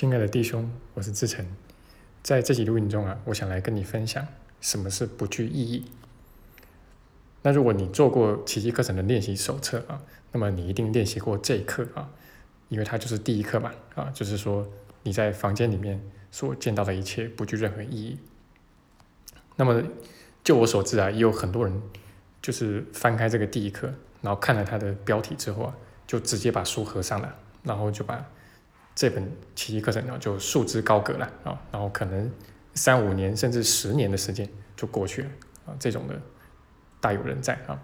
亲爱的弟兄，我是志成，在这集录音中啊，我想来跟你分享什么是不具意义。那如果你做过奇迹课程的练习手册啊，那么你一定练习过这一课啊，因为它就是第一课嘛啊，就是说你在房间里面所见到的一切不具任何意义。那么就我所知啊，也有很多人就是翻开这个第一课，然后看了它的标题之后啊，就直接把书合上了，然后就把这本奇迹课程呢就束之高阁了啊，然后可能三五年甚至十年的时间就过去了啊，这种的。大有人在啊，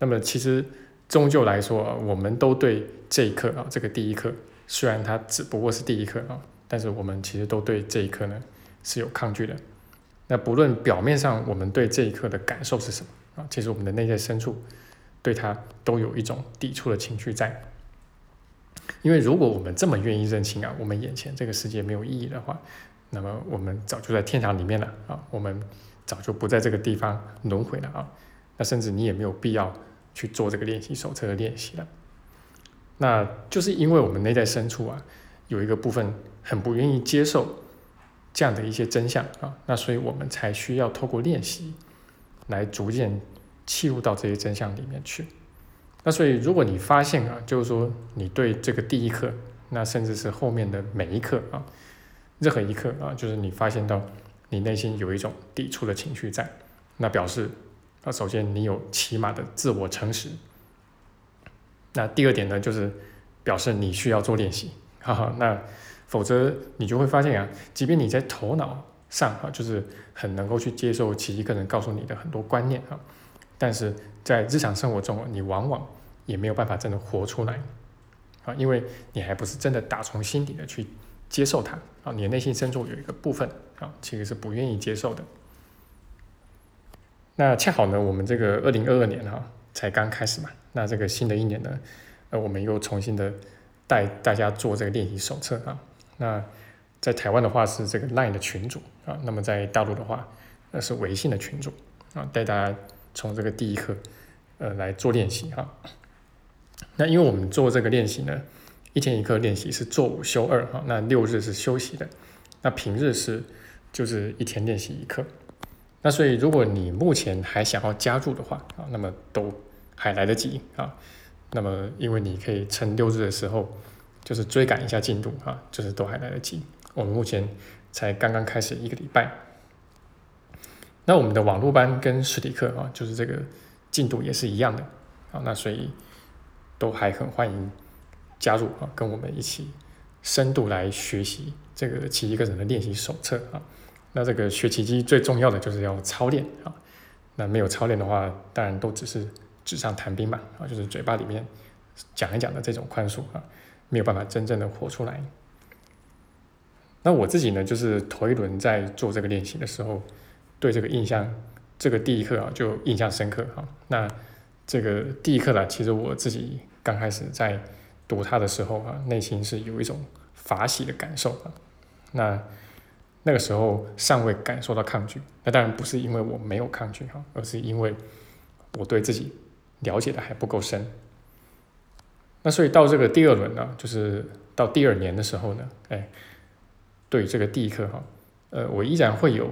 那么其实终究来说啊，我们都对这一课啊，这个第一课，虽然它只不过是第一课啊，但是我们其实都对这一课呢是有抗拒的。那不论表面上我们对这一课的感受是什么啊，其实我们的内在深处对它都有一种抵触的情绪在。因为如果我们这么愿意认清啊，我们眼前这个世界没有意义的话，那么我们早就在天堂里面了啊，我们。早就不在这个地方轮回了啊，那甚至你也没有必要去做这个练习手册的练习了。那就是因为我们内在深处啊，有一个部分很不愿意接受这样的一些真相啊，那所以我们才需要透过练习来逐渐切入到这些真相里面去。那所以如果你发现啊，就是说你对这个第一课，那甚至是后面的每一课啊，任何一课啊，就是你发现到。你内心有一种抵触的情绪在，那表示啊，首先你有起码的自我诚实。那第二点呢，就是表示你需要做练习，哈哈。那否则你就会发现啊，即便你在头脑上啊，就是很能够去接受其一个人告诉你的很多观念啊，但是在日常生活中，你往往也没有办法真的活出来啊，因为你还不是真的打从心底的去。接受它啊，你的内心深处有一个部分啊，其实是不愿意接受的。那恰好呢，我们这个二零二二年哈才刚开始嘛，那这个新的一年呢，呃，我们又重新的带大家做这个练习手册啊。那在台湾的话是这个 LINE 的群主啊，那么在大陆的话那是微信的群主啊，带大家从这个第一课呃来做练习哈。那因为我们做这个练习呢。一天一课练习是做五休二哈，那六日是休息的，那平日是就是一天练习一课。那所以如果你目前还想要加入的话啊，那么都还来得及啊。那么因为你可以趁六日的时候就是追赶一下进度啊，就是都还来得及。我们目前才刚刚开始一个礼拜，那我们的网络班跟实体课啊，就是这个进度也是一样的啊。那所以都还很欢迎。加入啊，跟我们一起深度来学习这个奇迹课程的练习手册啊。那这个学奇迹最重要的就是要操练啊。那没有操练的话，当然都只是纸上谈兵嘛啊，就是嘴巴里面讲一讲的这种宽恕啊，没有办法真正的活出来。那我自己呢，就是头一轮在做这个练习的时候，对这个印象，这个第一课啊就印象深刻哈。那这个第一课呢，其实我自己刚开始在。读它的时候啊，内心是有一种法喜的感受啊。那那个时候尚未感受到抗拒，那当然不是因为我没有抗拒哈，而是因为我对自己了解的还不够深。那所以到这个第二轮呢，就是到第二年的时候呢，哎，对这个第一课哈，呃，我依然会有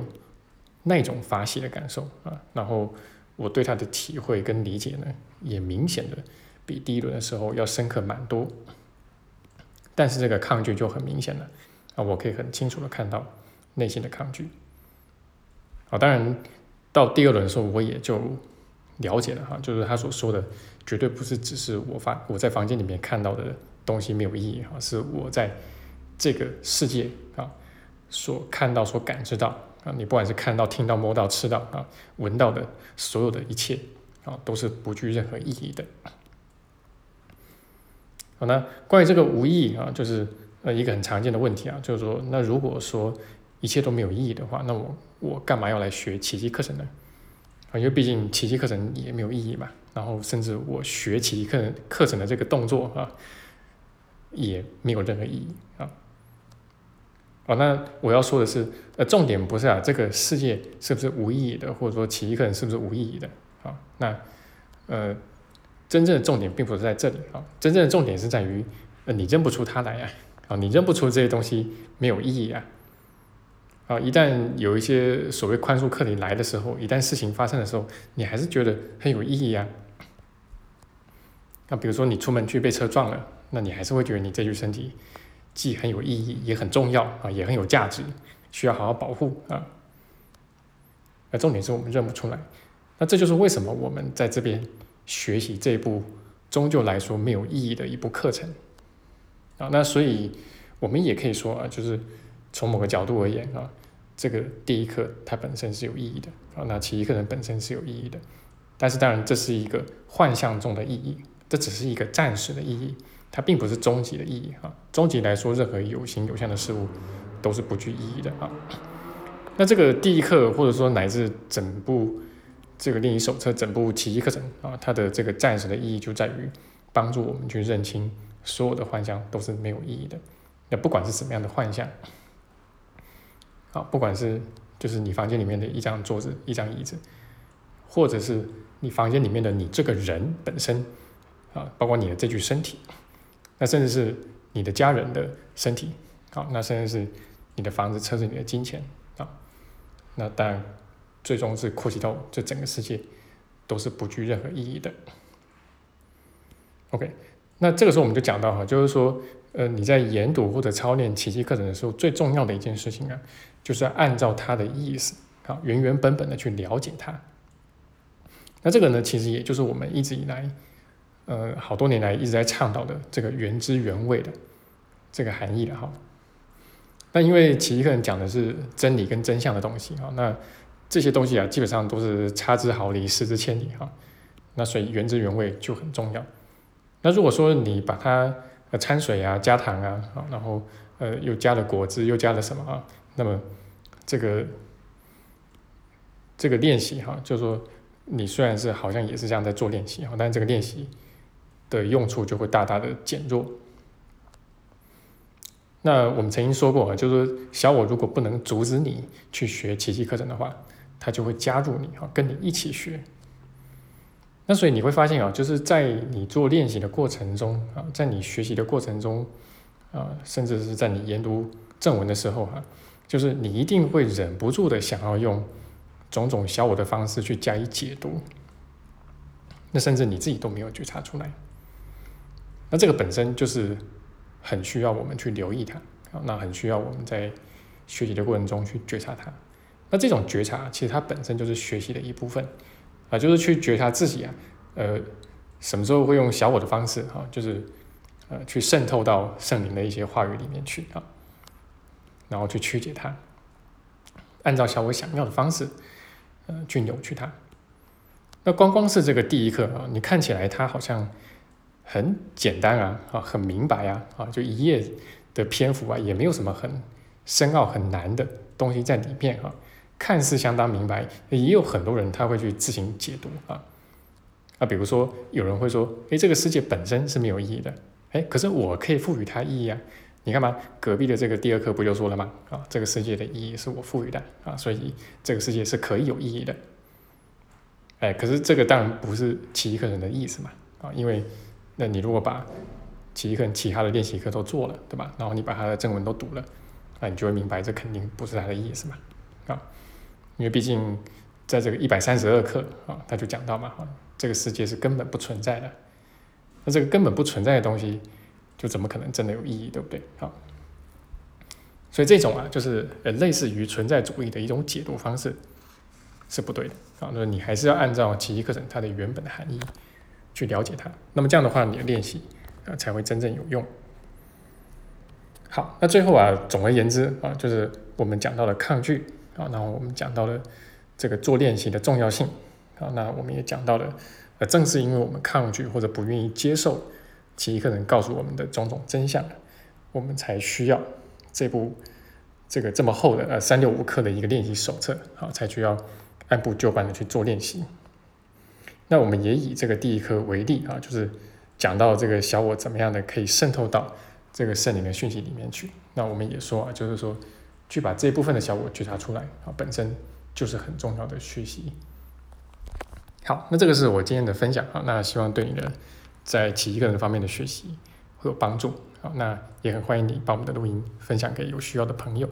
那种发泄的感受啊。然后我对他的体会跟理解呢，也明显的。比第一轮的时候要深刻蛮多，但是这个抗拒就很明显了啊！我可以很清楚的看到内心的抗拒啊。当然，到第二轮的时候，我也就了解了哈，就是他所说的，绝对不是只是我发我在房间里面看到的东西没有意义哈，是我在这个世界啊所看到、所感知到啊，你不管是看到、听到、摸到、吃到啊、闻到的所有的一切啊，都是不具任何意义的。好，那关于这个无意义啊，就是呃一个很常见的问题啊，就是说，那如果说一切都没有意义的话，那我我干嘛要来学奇迹课程呢？啊，因为毕竟奇迹课程也没有意义嘛，然后甚至我学奇迹课课程的这个动作啊，也没有任何意义啊。哦，那我要说的是，呃，重点不是啊，这个世界是不是无意义的，或者说奇迹课程是不是无意义的啊？那呃。真正的重点并不是在这里啊，真正的重点是在于，呃，你认不出他来啊，啊，你认不出这些东西没有意义啊。啊，一旦有一些所谓宽恕课题来的时候，一旦事情发生的时候，你还是觉得很有意义啊。那比如说你出门去被车撞了，那你还是会觉得你这具身体既很有意义，也很重要啊，也很有价值，需要好好保护啊。那重点是我们认不出来，那这就是为什么我们在这边学习这一部终究来说没有意义的一部课程啊。那所以我们也可以说啊，就是从某个角度而言啊。这个第一课它本身是有意义的啊，那其一课程本身是有意义的，但是当然这是一个幻象中的意义，这只是一个暂时的意义，它并不是终极的意义啊。终极来说，任何有形有象的事物都是不具意义的啊。那这个第一课或者说乃至整部这个练习手册、整部奇迹课程啊，它的这个暂时的意义就在于帮助我们去认清所有的幻象都是没有意义的，那不管是什么样的幻象。啊，不管是就是你房间里面的一张桌子、一张椅子，或者是你房间里面的你这个人本身，啊，包括你的这具身体，那甚至是你的家人的身体，好，那甚至是你的房子、车子、你的金钱，啊，那当然最终是扩及到这整个世界，都是不具任何意义的。OK，那这个时候我们就讲到哈，就是说。呃，你在研读或者操练奇迹课程的时候，最重要的一件事情啊，就是按照它的意思，好，原原本本的去了解它。那这个呢，其实也就是我们一直以来，呃，好多年来一直在倡导的这个原汁原味的这个含义了哈。那因为奇迹课程讲的是真理跟真相的东西啊，那这些东西啊，基本上都是差之毫厘，失之千里哈。那所以原汁原味就很重要。那如果说你把它，掺水啊，加糖啊，然后呃，又加了果汁，又加了什么啊？那么这个这个练习哈，就说你虽然是好像也是这样在做练习哈，但这个练习的用处就会大大的减弱。那我们曾经说过啊，就是小我如果不能阻止你去学奇迹课程的话，他就会加入你哈，跟你一起学。那所以你会发现啊，就是在你做练习的过程中啊，在你学习的过程中啊，甚至是在你研读正文的时候哈，就是你一定会忍不住的想要用种种小我的方式去加以解读，那甚至你自己都没有觉察出来。那这个本身就是很需要我们去留意它，那很需要我们在学习的过程中去觉察它。那这种觉察其实它本身就是学习的一部分。啊，就是去觉察自己啊，呃，什么时候会用小我的方式哈，就是呃，去渗透到圣灵的一些话语里面去啊，然后去曲解它，按照小我想要的方式，呃，去扭曲它。那光光是这个第一课啊，你看起来它好像很简单啊，啊，很明白啊，啊，就一页的篇幅啊，也没有什么很深奥、很难的东西在里面啊。看似相当明白，也有很多人他会去自行解读啊啊，比如说有人会说，诶，这个世界本身是没有意义的，诶，可是我可以赋予它意义啊。你看嘛，隔壁的这个第二课不就说了吗？啊，这个世界的意义是我赋予的啊，所以这个世界是可以有意义的。哎，可是这个当然不是奇一个人的意思嘛啊，因为那你如果把奇一个人其他的练习课都做了，对吧？然后你把他的正文都读了，那你就会明白这肯定不是他的意思嘛啊。因为毕竟，在这个一百三十二课啊，他就讲到嘛，这个世界是根本不存在的。那这个根本不存在的东西，就怎么可能真的有意义，对不对？好，所以这种啊，就是呃类似于存在主义的一种解读方式，是不对的啊。那你还是要按照奇迹课程它的原本的含义去了解它。那么这样的话，你的练习啊才会真正有用。好，那最后啊，总而言之啊，就是我们讲到了抗拒。啊，然后我们讲到了这个做练习的重要性。啊，那我们也讲到了，呃，正是因为我们抗拒或者不愿意接受其一个人告诉我们的种种真相，我们才需要这部这个这么厚的呃三六五课的一个练习手册，好，才需要按部就班的去做练习。那我们也以这个第一课为例啊，就是讲到这个小我怎么样的可以渗透到这个圣灵的讯息里面去。那我们也说啊，就是说。去把这部分的小我觉察出来啊，本身就是很重要的学习。好，那这个是我今天的分享啊，那希望对你的在奇迹个人方面的学习会有帮助好，那也很欢迎你把我们的录音分享给有需要的朋友。